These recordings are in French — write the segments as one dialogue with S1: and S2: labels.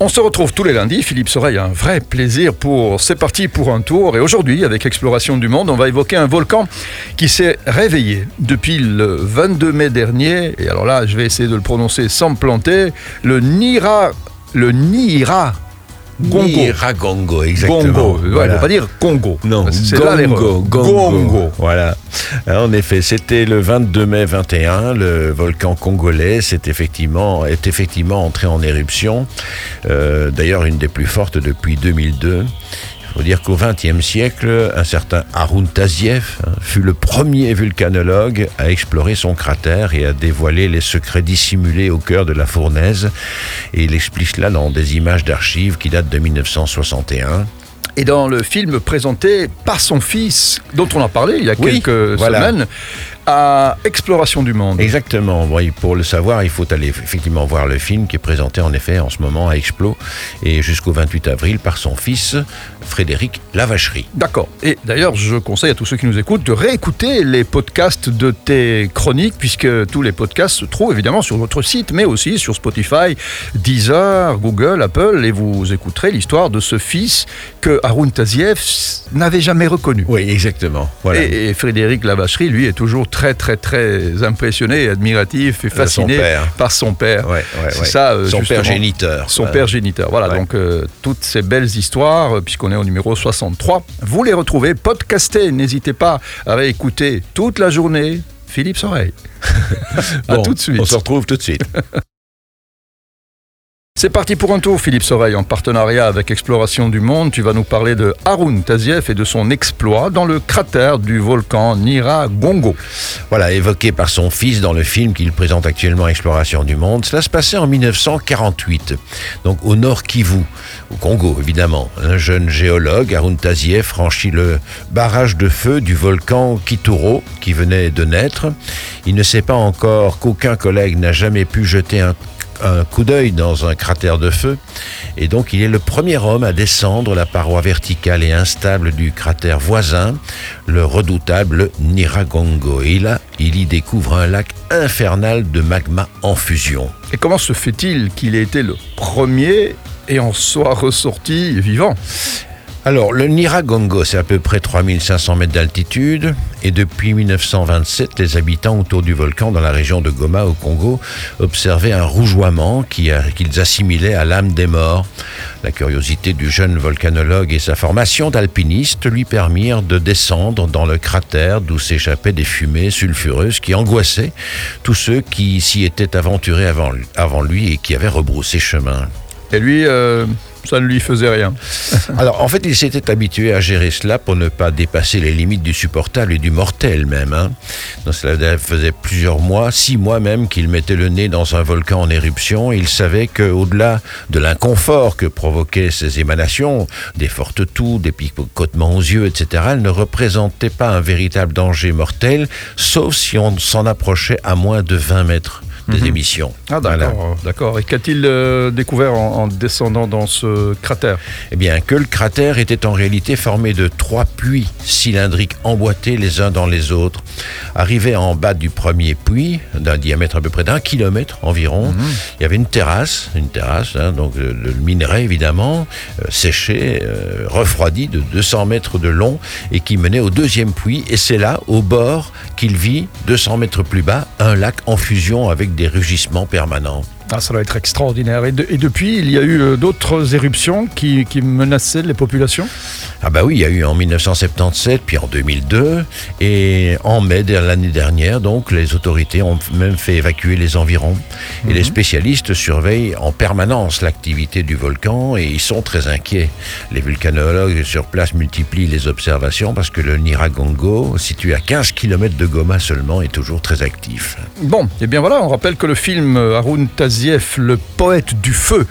S1: On se retrouve tous les lundis. Philippe Soreille un vrai plaisir pour. C'est parti pour un tour. Et aujourd'hui, avec Exploration du Monde, on va évoquer un volcan qui s'est réveillé depuis le 22 mai dernier. Et alors là, je vais essayer de le prononcer sans planter. Le Nira. Le Nira. Gongo.
S2: Niragongo, exactement.
S1: Gongo. Ouais,
S2: Voilà.
S1: on va pas dire Congo.
S2: Non,
S1: c'est là.
S2: Gongo, Gongo.
S1: Gongo.
S2: Voilà. En effet, c'était le 22 mai 21. Le volcan congolais s'est effectivement, est effectivement entré en éruption. Euh, D'ailleurs, une des plus fortes depuis 2002. Faut dire qu'au XXe siècle, un certain Harun Taziev hein, fut le premier vulcanologue à explorer son cratère et à dévoiler les secrets dissimulés au cœur de la fournaise. Et il explique cela dans des images d'archives qui datent de 1961.
S1: Et dans le film présenté par son fils, dont on a parlé il y a
S2: Oui,
S1: quelques
S2: voilà.
S1: semaines, à Exploration du Monde.
S2: Exactement. Oui, pour le savoir, il faut aller effectivement voir le film qui est présenté en effet en ce moment à Explo et jusqu'au 28 avril par son fils Frédéric Lavacherie.
S1: D'accord. Et d'ailleurs, je conseille à tous ceux qui nous écoutent de réécouter les podcasts de tes chroniques, puisque tous les podcasts se trouvent évidemment sur notre site, mais aussi sur Spotify, Deezer, Google, Apple, et vous écouterez l'histoire de ce fils que Haroun Taziev n'avait jamais reconnu.
S2: Oui, exactement. Voilà.
S1: Et, et Frédéric Lavacherie, lui, est toujours très, très, très impressionné, et admiratif et
S2: son
S1: fasciné
S2: père.
S1: par son père.
S2: Ouais, ouais,
S1: C'est
S2: ouais.
S1: ça, euh,
S2: son père géniteur.
S1: Son père géniteur. Voilà, donc euh, toutes ces belles histoires, euh, puisqu'on est au numéro 63, vous les retrouvez podcastées. N'hésitez pas à réécouter toute la journée Philippe Soreille. à
S2: Bon,
S1: tout de suite.
S2: On se retrouve tout de suite.
S1: C'est parti pour un tour, Philippe Soreille, en partenariat avec Exploration du Monde. Tu vas nous parler de Haroun Taziev et de son exploit dans le cratère du volcan Niragongo.
S2: Voilà, évoqué par son fils dans le film qu'il présente actuellement Exploration du Monde. Cela se passait en 1948, donc au nord Kivu, au Congo évidemment. Un jeune géologue, Arun Taziev, franchit le barrage de feu du volcan Kituro qui venait de naître. Il ne sait pas encore qu'aucun collègue n'a jamais pu jeter un un coup d'œil dans un cratère de feu, et donc il est le premier homme à descendre la paroi verticale et instable du cratère voisin, le redoutable Niragongo. Et là, il y découvre un lac infernal de magma en fusion.
S1: Et comment se fait-il qu'il ait été le premier et en soit ressorti vivant?
S2: Alors, le Niragongo, c'est à peu près 3500 mètres d'altitude, et depuis 1927, les habitants autour du volcan dans la région de Goma au Congo observaient un rougeoiement qu'ils assimilaient à l'âme des morts. La curiosité du jeune volcanologue et sa formation d'alpiniste lui permirent de descendre dans le cratère d'où s'échappaient des fumées sulfureuses qui angoissaient tous ceux qui s'y étaient aventurés avant, avant lui et qui avaient rebroussé chemin.
S1: Et lui, euh, ça ne lui faisait rien.
S2: Alors, en fait, il s'était habitué à gérer cela pour ne pas dépasser les limites du supportable et du mortel même. hein. Donc, cela faisait plusieurs mois, six mois même, qu'il mettait le nez dans un volcan en éruption. Il savait qu'au-delà de l'inconfort que provoquaient ces émanations, des fortes toux, des picotements aux yeux, etc., ne représentaient pas un véritable danger mortel, sauf si on s'en approchait à moins de 20 mètres des émissions.
S1: Ah
S2: Voilà.
S1: d'accord, d'accord. Et qu'a-t-il euh, découvert en, en descendant dans ce cratère?
S2: Eh bien, que le cratère était en réalité formé de trois puits cylindriques emboîtés les uns dans les autres. Arrivé en bas du premier puits, d'un diamètre à peu près d'un kilomètre environ, il y avait une terrasse, une terrasse, hein, donc le, le minerai évidemment, euh, séché, euh, refroidi de 200 mètres de long et qui menait au deuxième puits. Et c'est là, au bord, qu'il vit, 200 mètres plus bas, un lac en fusion avec des rugissements permanents.
S1: Ah, ça doit être extraordinaire. Et, de- et depuis, il y a eu euh, d'autres éruptions qui, qui menaçaient les populations?
S2: Ah bah oui, il y a eu en 1977, puis en 2002, et en mai de l'année dernière, donc les autorités ont même fait évacuer les environs. Et les spécialistes surveillent en permanence l'activité du volcan et ils sont très inquiets. Les vulcanologues sur place multiplient les observations parce que le Niragongo, situé à 15 km de Goma seulement, est toujours très actif.
S1: Bon, et bien voilà, on rappelle que le film euh, Haroun Taziev, le poète du feu,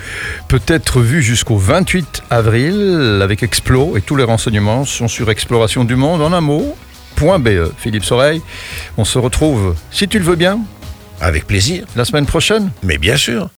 S1: peut être vu jusqu'au 28 avril avec Explo et tous les renseignements sont sur Exploration du Monde en un mot. .be. Philippe Soreille, on se retrouve, si tu le veux bien,
S2: Avec plaisir,
S1: la semaine prochaine.
S2: mais bien sûr.